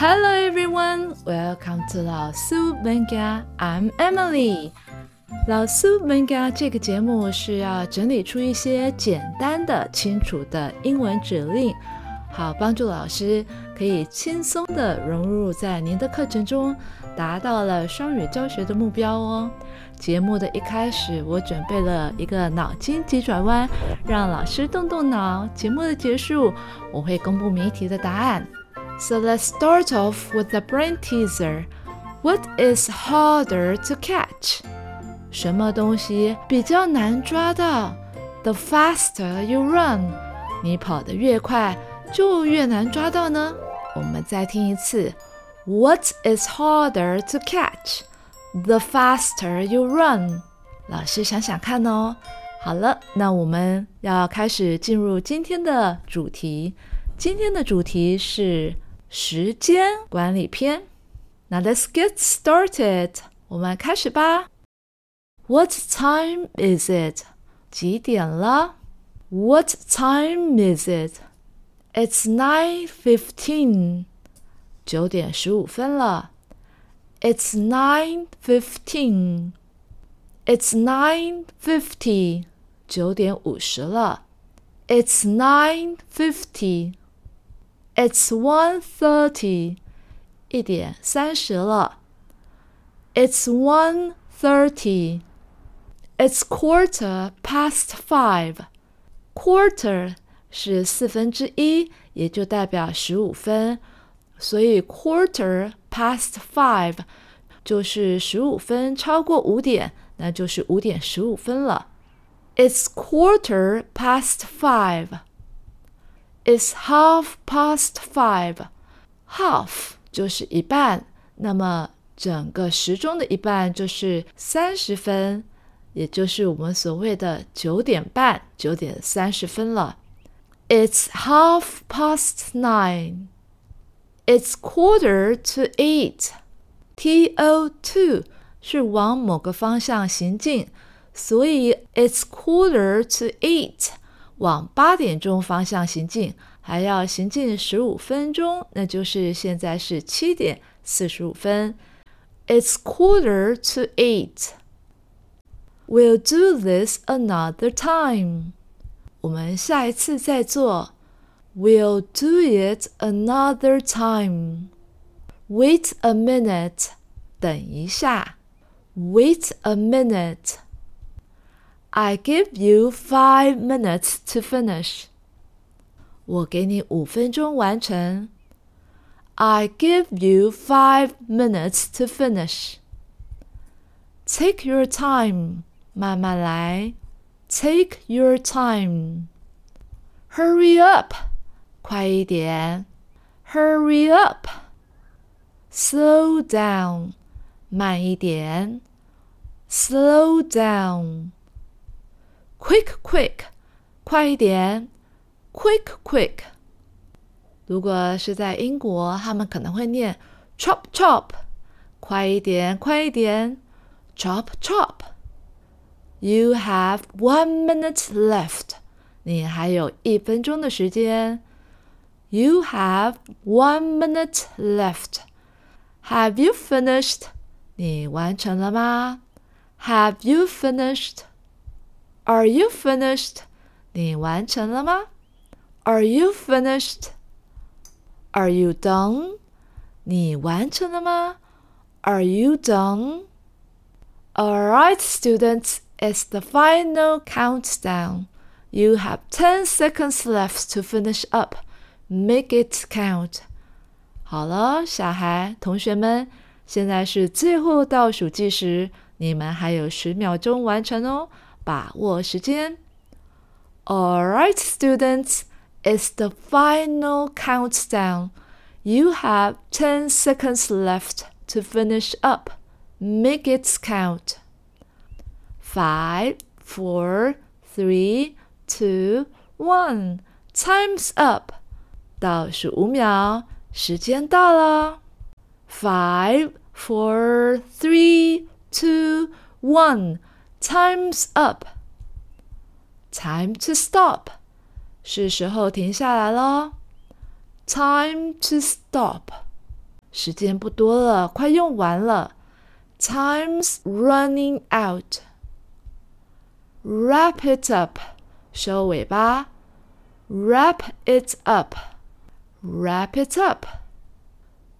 Hello everyone, welcome to 老苏 Manga. I'm Emily. 老苏 Manga 这个节目是要整理出一些简单的、清楚的英文指令，好帮助老师可以轻松的融入在您的课程中，达到了双语教学的目标哦。节目的一开始，我准备了一个脑筋急转弯，让老师动动脑。节目的结束，我会公布谜题的答案。So let's start off with the brain teaser. What is harder to catch? 什么东西比较难抓到？The faster you run，你跑得越快，就越难抓到呢。我们再听一次。What is harder to catch? The faster you run，老师想想看哦。好了，那我们要开始进入今天的主题。今天的主题是 时间管理篇。那 Let's get started，我们开始吧。What time is it？几点了？What time is it？It's nine fifteen，九点十五分了。It's nine fifteen. It's nine fifty. 九点五十了。It's nine fifty. It's one thirty. 一点三十了。It's one thirty. It's quarter past five. Quarter 是四分之一，也就代表十五分。所以 quarter past five 就是十五分超过五点，那就是五点十五分了。It's quarter past five. it's half past five. Half 就是一半，那么整个时钟的一半就是三十分，也就是我们所谓的九点半，九点三十分了。It's half past nine. It's quarter to eight. T O to 是往某个方向行进，所以 It's quarter to eight。往八点钟方向行进，还要行进十五分钟，那就是现在是七点四十五分。It's quarter to eight. We'll do this another time. 我们下一次再做。We'll do it another time. Wait a minute. 等一下。Wait a minute. I give you five minutes to finish. 我给你五分钟完成。I give you five minutes to finish. Take your time. 慢慢来。Take your time. Hurry up. 快一点！Hurry up! Slow down，慢一点！Slow down! Quick, quick，快一点！Quick, quick。如果是在英国，他们可能会念 chop chop，快一点，快一点！Chop chop。You have one minute left，你还有一分钟的时间。You have one minute left. Have you finished? 你完成了吗？Have you finished? Are you finished? 你完成了吗？Are you finished? Are you done? 你完成了吗？Are you done? Alright, students, it's the final countdown. You have 10 seconds left to finish up. Make it count！好了，小孩、同学们，现在是最后倒数计时，你们还有十秒钟完成哦， 把握时间。All right, students, it's the final countdown. You have ten seconds left to finish up. Make it count. Five, four, three, two, one. Time's up. 倒数五秒，时间到了。Five, four, three, two, one. Time's up. Time to stop. 是时候停下来喽。Time to stop. 时间不多了，快用完了。Time's running out. Wrap it up，收尾吧。Wrap it up. Wrap it up.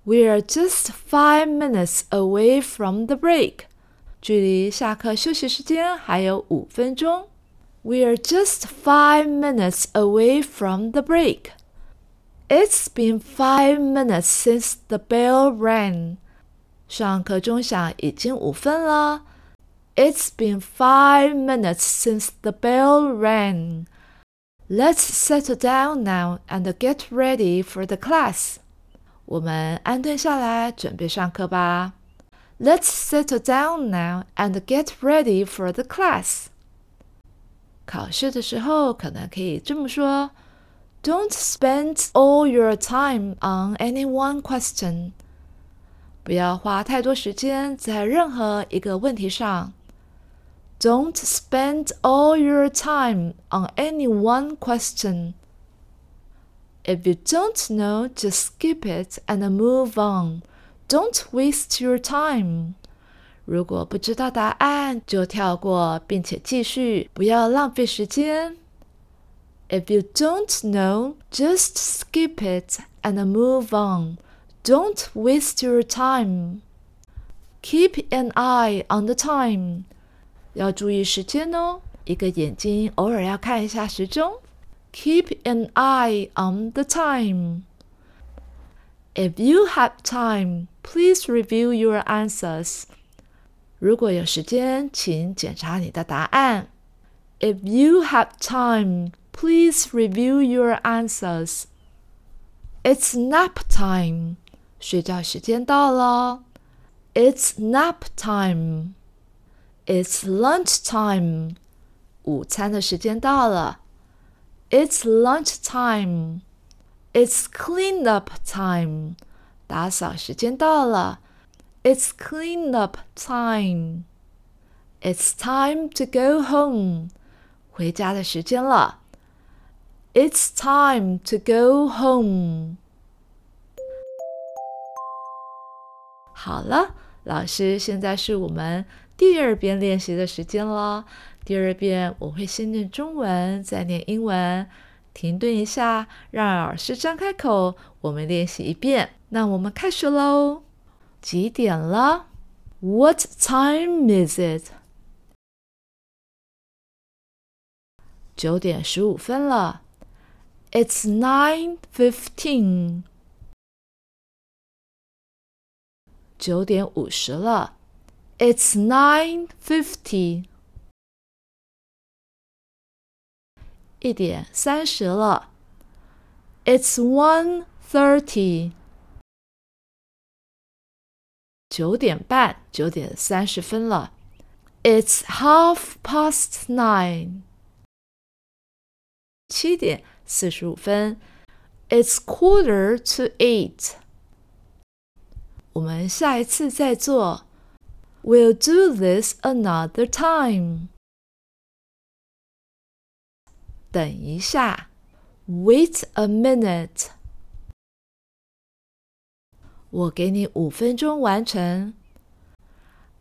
We are just five minutes away from the break. 距离下课休息时间还有五分钟。We are just five minutes away from the break. It's been five minutes since the bell rang. 上课钟响已经五分了。It's been five minutes since the bell rang. Let's settle down now and get ready for the class. 我们安顿下来，准备上课吧。Let's settle down now and get ready for the class. 考试的时候可能可以这么说：Don't spend all your time on any one question. 不要花太多时间在任何一个问题上。Don't spend all your time on any one question. If you don't know, just skip it and move on. Don't waste your time. 如果不知道答案，就跳过，并且继续，不要浪费时间。If you don't know, just skip it and move on. Don't waste your time. Keep an eye on the time. 要注意时间哦，一个眼睛偶尔要看一下时钟。Keep an eye on the time. If you have time, please review your answers. 如果有时间，请检查你的答案。If you have time, please review your answers. It's nap time. 睡觉时间到了。It's nap time. It's lunch time. 午餐的时间到了。It's lunch time. It's clean up time. 打扫时间到了。It's clean up time. It's time to go home. 回家的时间了。It's time to go home. 好了，老师，现在是我们第二遍练习的时间了。第二遍我会先念中文，再念英文，停顿一下，让老师张开口，我们练习一遍。那我们开始喽。几点了？What time is it？九点十五分了。It's nine fifteen。九点五十了。It's nine fifty。一点三十了。It's one thirty。九点半，九点三十分了。It's half past nine。七点四十五分。It's quarter to eight。我们下一次再做。We'll do this another time。 等一下。Wait a minute。我给你五分钟完成。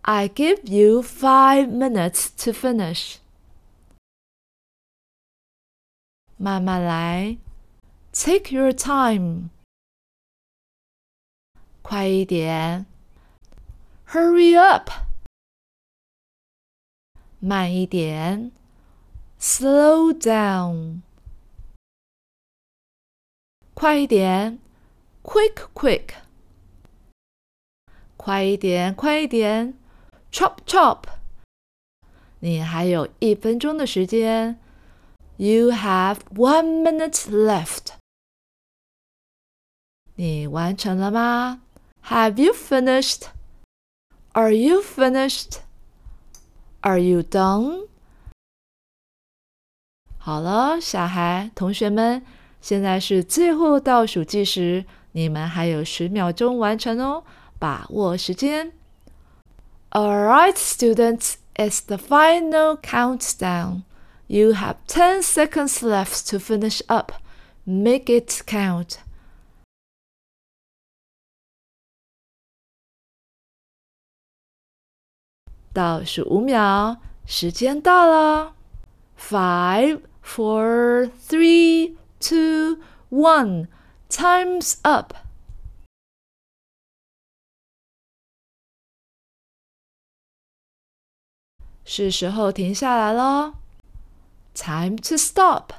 I give you five minutes to finish。慢慢来，Take your time。快一点，Hurry up。慢一点 ，Slow down。快一点，Quick quick。快一点，快一点，chop chop！你还有一分钟的时间。You have one minute left。你完成了吗？Have you finished? Are you finished? Are you done? 好了小孩同学们现在是最后倒数计时你们还有十秒钟完成哦把握时间 all right students it's the final countdown you have ten seconds left to finish up make it count 倒数五秒时间到了 five four, three, two, one. Time's up. 是时候停下来喽。Time to stop.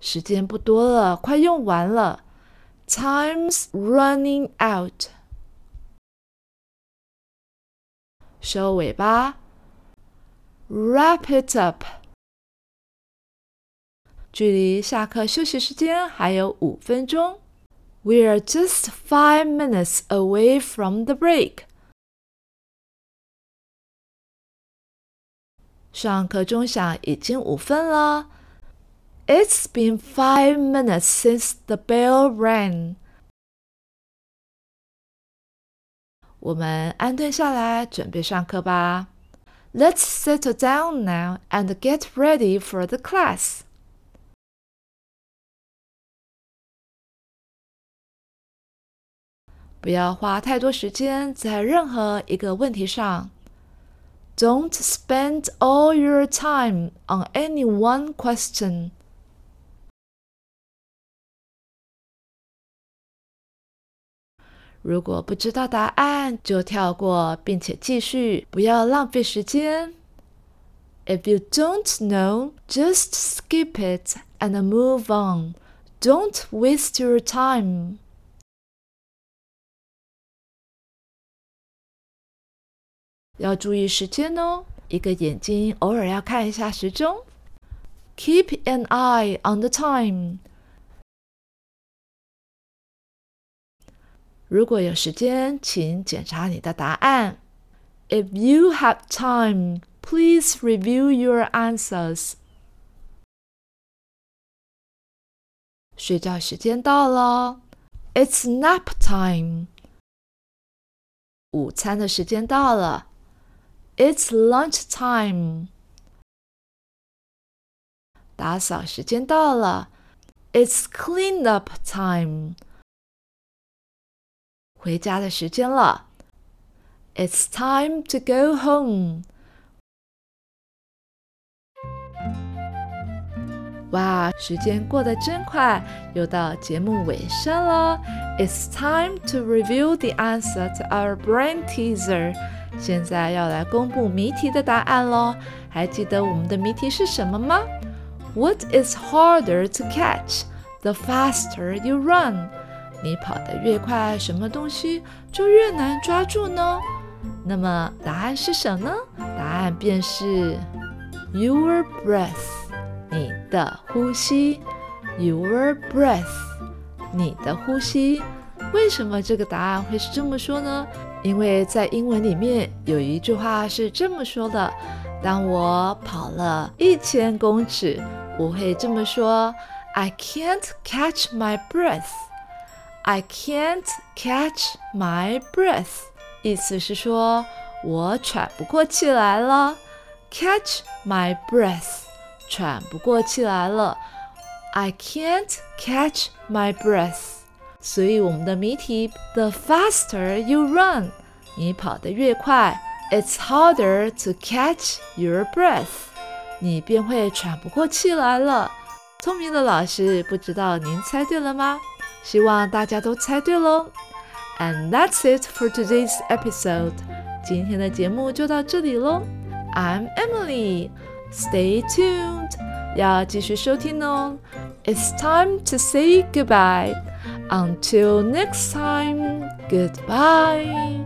时间不多了，快用完了。Time's running out. 收尾吧。 Wrap it up。距离下课休息时间还有五分钟。We're just five minutes away from the break。上课钟响已经五分了。It's been five minutes since the bell rang。我们安顿下来，准备上课吧。 Let's settle down now and get ready for the class. do not spend all your time on any one question. 如果不知道答案，就跳过，并且继续，不要浪费时间。If you don't know, just skip it and move on. Don't waste your time. 要注意时间哦，一个眼睛偶尔要看一下时钟。Keep an eye on the time. 如果有时间，请检查你的答案。If you have time, please review your answers. 睡觉时间到了，It's nap time. 午餐的时间到了，It's lunch time. 打扫时间到了，It's clean up time. 回家的时间了，It's time to go home。哇，时间过得真快，又到节目尾声了。It's time to reveal the answer to our brain teaser。现在要来公布谜题的答案喽。还记得我们的谜题是什么吗？What is harder to catch the faster you run？ 你跑得越快，什么东西就越难抓住呢？那么答案是什么呢？答案便是 your breath，你的呼吸。your breath，你的呼吸。为什么这个答案会是这么说呢？因为在英文里面有一句话是这么说的：当我跑了一千公尺，我会这么说：I can't catch my breath。I can't catch my breath，意思是说我喘不过气来了。Catch my breath，喘不过气来了。I can't catch my breath，所以我们的谜题：The faster you run，你跑得越快，It's harder to catch your breath，你便会喘不过气来了。聪明的老师，不知道您猜对了吗？ 希望大家都猜对喽。And that's it for today's episode。今天的节目就到这里喽。I'm Emily。Stay tuned，要继续收听哦。It's time to say goodbye. Until next time, goodbye.